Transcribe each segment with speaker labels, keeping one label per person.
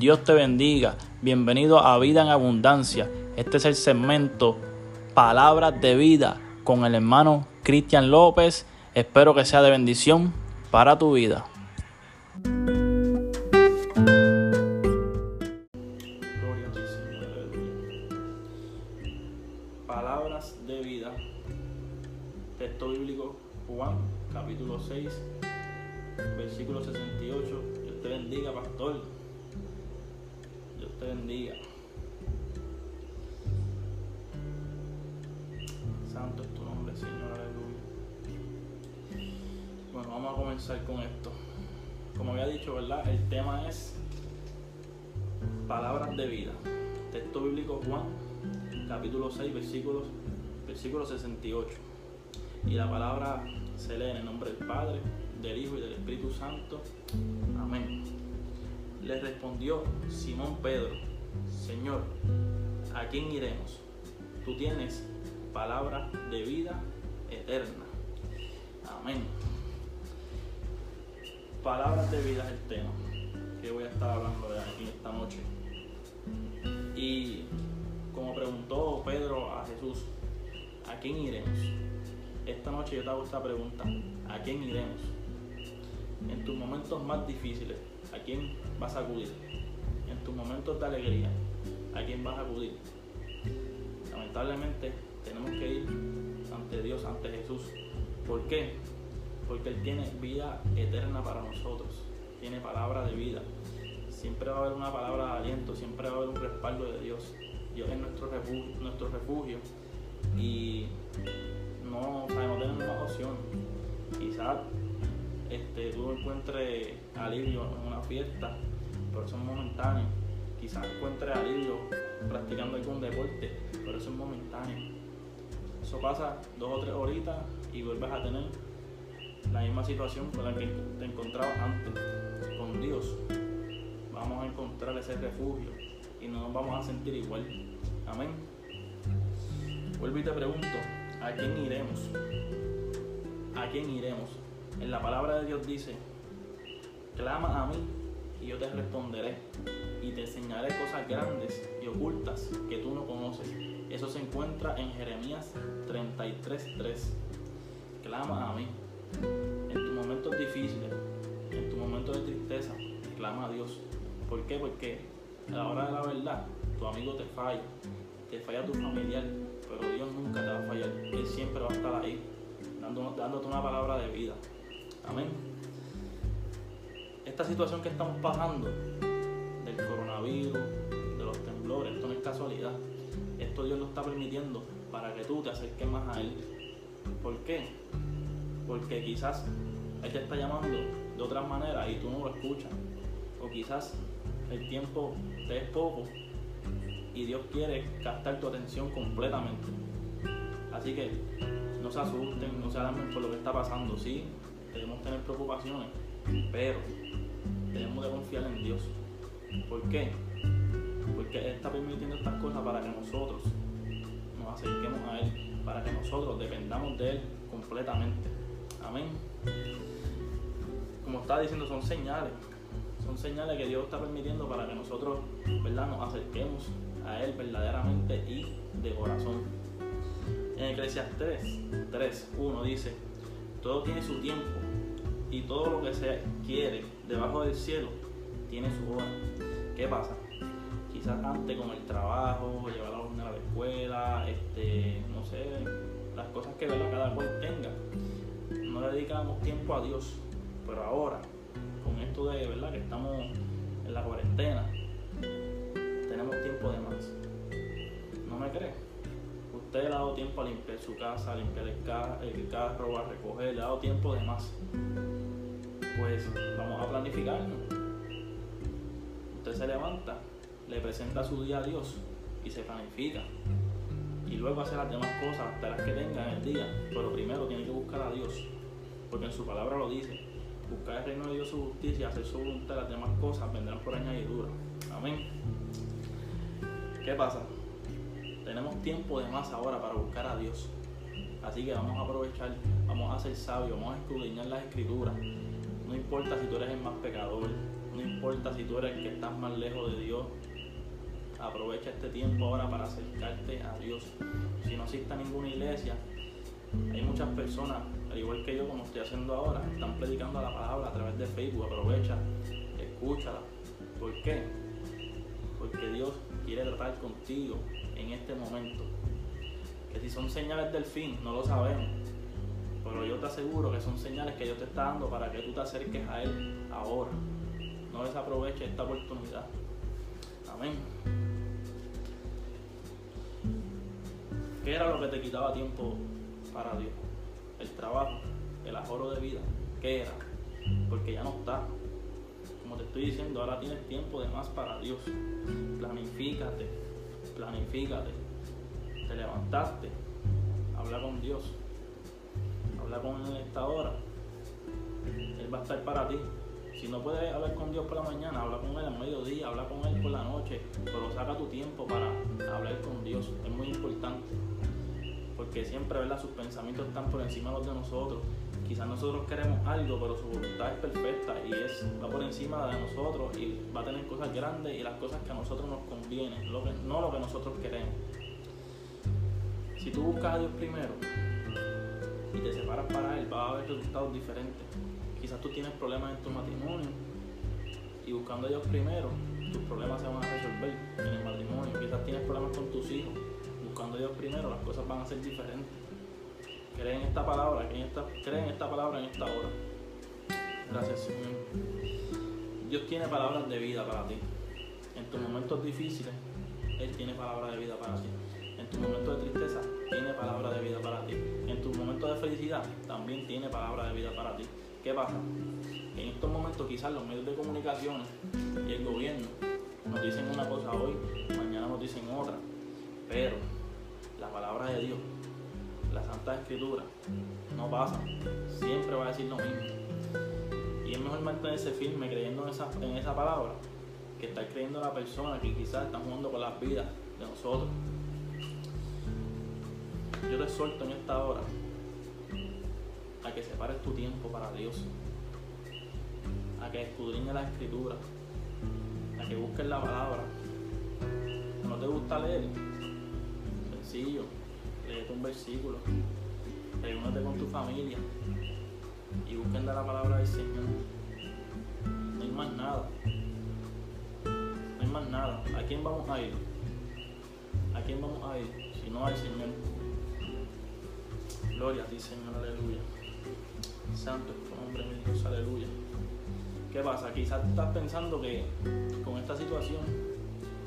Speaker 1: Dios te bendiga. Bienvenido a Vida en Abundancia. Este es el segmento Palabras de Vida con el hermano Cristian López. Espero que sea de bendición para tu vida. Santo es tu nombre, Señor, aleluya. Bueno, vamos a comenzar con esto. Como había dicho, ¿verdad? El tema es palabras de vida. Texto bíblico Juan, capítulo 6, versículos, versículo 68. Y la palabra se lee en el nombre del Padre, del Hijo y del Espíritu Santo. Amén. Le respondió Simón Pedro, Señor, ¿a quién iremos? Tú tienes palabra de vida eterna. Amén. Palabras de vida es el tema que voy a estar hablando de aquí esta noche. Y como preguntó Pedro a Jesús, ¿a quién iremos? Esta noche yo te hago esta pregunta, ¿a quién iremos? En tus momentos más difíciles, ¿a quién vas a acudir? En tus momentos de alegría, ¿a quién vas a acudir? Lamentablemente tenemos que ir ante Dios, ante Jesús. ¿Por qué? Porque Él tiene vida eterna para nosotros, tiene palabra de vida. Siempre va a haber una palabra de aliento, siempre va a haber un respaldo de Dios. Dios es nuestro refugio, nuestro refugio y no, o sea, no tenemos más opción. Quizás este, tú encuentres alivio en una fiesta, pero eso es momentáneo. Quizás encuentres alivio practicando algún deporte, pero eso es momentáneo. Eso pasa dos o tres horitas y vuelves a tener la misma situación con la que te encontrabas antes. Con Dios vamos a encontrar ese refugio y no nos vamos a sentir igual. Amén. Vuelvo y te pregunto, ¿a quién iremos? ¿A quién iremos? En la palabra de Dios dice, clama a mí y yo te responderé y te enseñaré cosas grandes y ocultas que tú no conoces. Eso se encuentra en Jeremías 33.3. Clama a mí. En tus momentos difíciles, en tus momentos de tristeza, clama a Dios. ¿Por qué? Porque a la hora de la verdad, tu amigo te falla, te falla tu familiar, pero Dios nunca te va a fallar. Él siempre va a estar ahí, dándote una palabra de vida. Amén. Esta situación que estamos pasando, del coronavirus, para que tú te acerques más a Él. ¿Por qué? Porque quizás Él te está llamando de otra manera y tú no lo escuchas. O quizás el tiempo te es poco y Dios quiere captar tu atención completamente. Así que no se asusten, no se alarmen por lo que está pasando. Sí, debemos tener preocupaciones, pero debemos de confiar en Dios. ¿Por qué? Porque Él está permitiendo estas cosas para que nosotros acerquemos a Él, para que nosotros dependamos de Él completamente. Amén. Como está diciendo, son señales. Son señales que Dios está permitiendo para que nosotros ¿verdad? nos acerquemos a Él verdaderamente y de corazón. En Eclesiastes 3, 1 dice, todo tiene su tiempo y todo lo que se quiere debajo del cielo tiene su hora. ¿Qué pasa? Quizás antes con el trabajo, llevar a los niños a la escuela, este, no sé, las cosas que cada cual tenga, no le dedicamos tiempo a Dios. Pero ahora, con esto de verdad que estamos en la cuarentena, tenemos tiempo de más. ¿No me cree? Usted le ha dado tiempo a limpiar su casa, a limpiar el, carro, a recoger, le ha dado tiempo de más. Pues vamos a planificarnos. Usted se levanta, le presenta su día a Dios y se planifica. Y luego hace las demás cosas, hasta las que tenga en el día. Pero primero tiene que buscar a Dios. Porque en su palabra lo dice. Buscar el reino de Dios, su justicia, hacer su voluntad, las demás cosas vendrán por añadidura. Amén. ¿Qué pasa? Tenemos tiempo de más ahora para buscar a Dios. Así que vamos a aprovechar, vamos a ser sabios, vamos a escudriñar las escrituras. No importa si tú eres el más pecador, No importa si tú eres el que estás más lejos de Dios, aprovecha este tiempo ahora para acercarte a Dios. Si no existe ninguna iglesia, hay muchas personas, al igual que yo, como estoy haciendo ahora, están predicando la palabra a través de Facebook. Aprovecha, escúchala. ¿Por qué? Porque Dios quiere tratar contigo en este momento. Que si son señales del fin, no lo sabemos. Pero yo te aseguro que son señales que Dios te está dando para que tú te acerques a Él ahora. No desaproveches esta oportunidad. Amén. ¿Qué era lo que te quitaba tiempo para Dios? El trabajo, el ahorro de vida. ¿Qué era? Porque ya no está. Como te estoy diciendo, ahora tienes tiempo de más para Dios. Planifícate, planifícate. Te levantaste, habla con Dios. Habla con Él en esta hora. Él va a estar para ti. Si no puedes hablar con Dios por la mañana, habla con Él al mediodía, habla con Él por la noche, pero saca tu tiempo para hablar con Dios. Es muy importante. Porque siempre, ¿verdad? Sus pensamientos están por encima de los de nosotros. Quizás nosotros queremos algo, pero su voluntad es perfecta y es, va por encima de nosotros y va a tener cosas grandes y las cosas que a nosotros nos convienen, no lo que nosotros queremos. Si tú buscas a Dios primero y te separas para Él, va a haber resultados diferentes. Quizás tú tienes problemas en tu matrimonio y buscando a Dios primero, tus problemas se van a resolver en el matrimonio. Quizás tienes problemas con tus hijos, buscando a Dios primero, las cosas van a ser diferentes. Creen esta palabra, creen esta, creen esta palabra en esta hora. Gracias, Señor. Dios tiene palabras de vida para ti. En tus momentos difíciles, Él tiene palabras de vida para ti. En tus momentos de tristeza, tiene palabra de vida para ti. En tus momentos de felicidad, también tiene palabra de vida para ti. ¿Qué pasa? En estos momentos quizás los medios de comunicación y el gobierno nos dicen una cosa hoy, mañana nos dicen otra. Pero la palabra de Dios, la Santa Escritura, no pasa. Siempre va a decir lo mismo. Y es mejor mantenerse firme creyendo en esa, en esa palabra que estar creyendo en la persona que quizás está jugando con las vidas de nosotros. Yo te exhorto en esta hora a que separes tu tiempo para Dios, a que escudriñes la escritura, a que busques la palabra. ¿No te gusta leer? Sencillo, léete un versículo, reúnete con tu familia y busquen de la palabra del Señor. No hay más nada. No hay más nada. ¿A quién vamos a ir? ¿A quién vamos a ir? Si no al Señor. Gloria a ti, Señor, aleluya. Santo es tu nombre, mi Dios, aleluya. ¿Qué pasa? Quizás estás pensando que con esta situación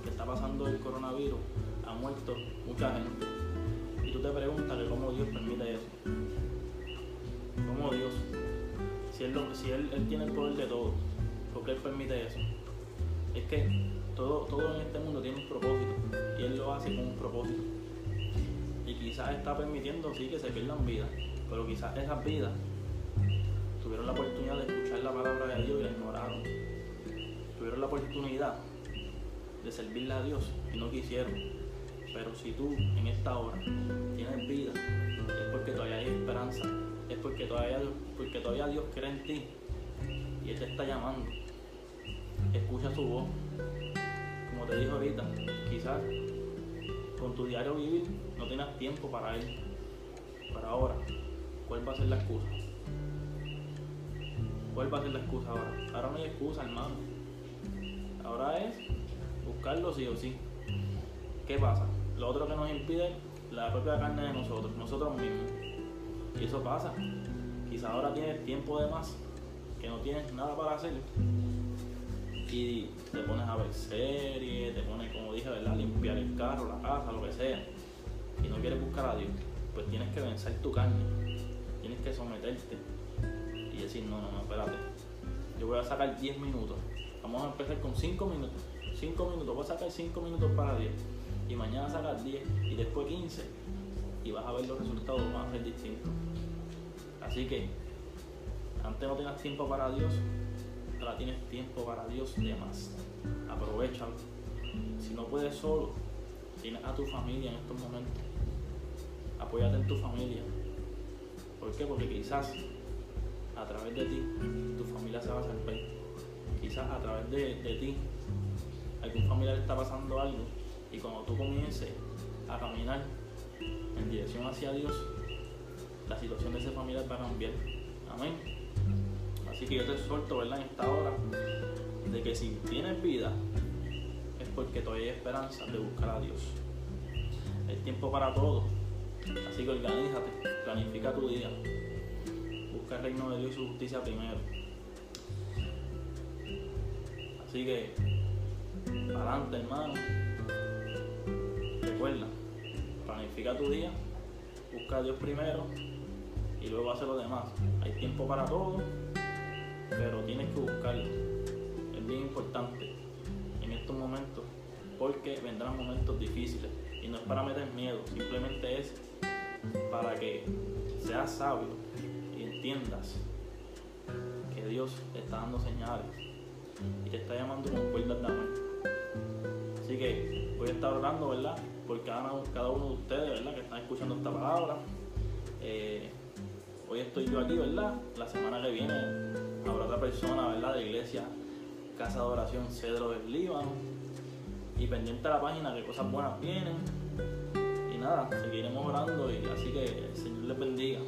Speaker 1: que está pasando el coronavirus ha muerto mucha gente. Y tú te preguntas que cómo Dios permite eso. ¿Cómo Dios? Si, él, tiene el poder de todo, ¿por qué Él permite eso? Es que todo, todo en este mundo tiene un propósito y Él lo hace con un propósito. Y quizás está permitiendo, sí, que se pierdan vidas, pero quizás esas vidas tuvieron la oportunidad de escuchar la palabra de Dios y la ignoraron. Tuvieron la oportunidad de servirle a Dios y no quisieron. Pero si tú en esta hora tienes vida, es porque todavía hay esperanza, es porque todavía, porque todavía Dios cree en ti y Él te está llamando. Escucha su voz. Como te dijo ahorita, quizás con tu diario vivir no tienes tiempo para Él. Para ahora, ¿cuál va a ser la excusa? ¿Cuál va a ser la excusa ahora? Ahora no hay excusa, hermano. Ahora es buscarlo sí o sí. ¿Qué pasa? Lo otro que nos impide la propia carne de nosotros, nosotros mismos. Y eso pasa. Quizá ahora tienes tiempo de más, que no tienes nada para hacer. Y te pones a ver series, te pones, como dije, ¿verdad? limpiar el carro, la casa, lo que sea. Y no quieres buscar a Dios. Pues tienes que vencer tu carne. Tienes que someterte. Y decir, no, no, no, espérate. Yo voy a sacar 10 minutos. Vamos a empezar con 5 minutos. 5 minutos, voy a sacar 5 minutos para Dios. Y mañana sacas 10 y después 15. Y vas a ver los resultados, van a ser distintos. Así que, antes no tenías tiempo para Dios, ahora tienes tiempo para Dios de más. Aprovechalo. Si no puedes solo, tienes a tu familia en estos momentos. Apóyate en tu familia. ¿Por qué? Porque quizás a través de ti tu familia se va a salvar. quizás a través de, de ti, algún familiar está pasando algo y cuando tú comiences a caminar en dirección hacia Dios, la situación de ese familiar va a cambiar. Amén. Así que yo te exhorto, ¿verdad? En esta hora, de que si tienes vida, es porque todavía hay esperanza de buscar a Dios. Hay tiempo para todo. Así que organízate, planifica tu día. El reino de Dios y su justicia primero. Así que, adelante hermano. Recuerda, planifica tu día, busca a Dios primero y luego hace lo demás. Hay tiempo para todo, pero tienes que buscarlo. Es bien importante en estos momentos porque vendrán momentos difíciles y no es para meter miedo, simplemente es para que seas sabio entiendas que Dios te está dando señales y te está llamando con cuerdas de amor. Así que voy a estar orando, ¿verdad? Por cada, cada uno de ustedes, ¿verdad? Que están escuchando esta palabra. Eh, hoy estoy yo aquí, ¿verdad? La semana que viene habrá otra persona, ¿verdad? De iglesia, Casa de Oración Cedro del Líbano. Y pendiente a la página que cosas buenas vienen. Y nada, seguiremos orando y así que el Señor les bendiga.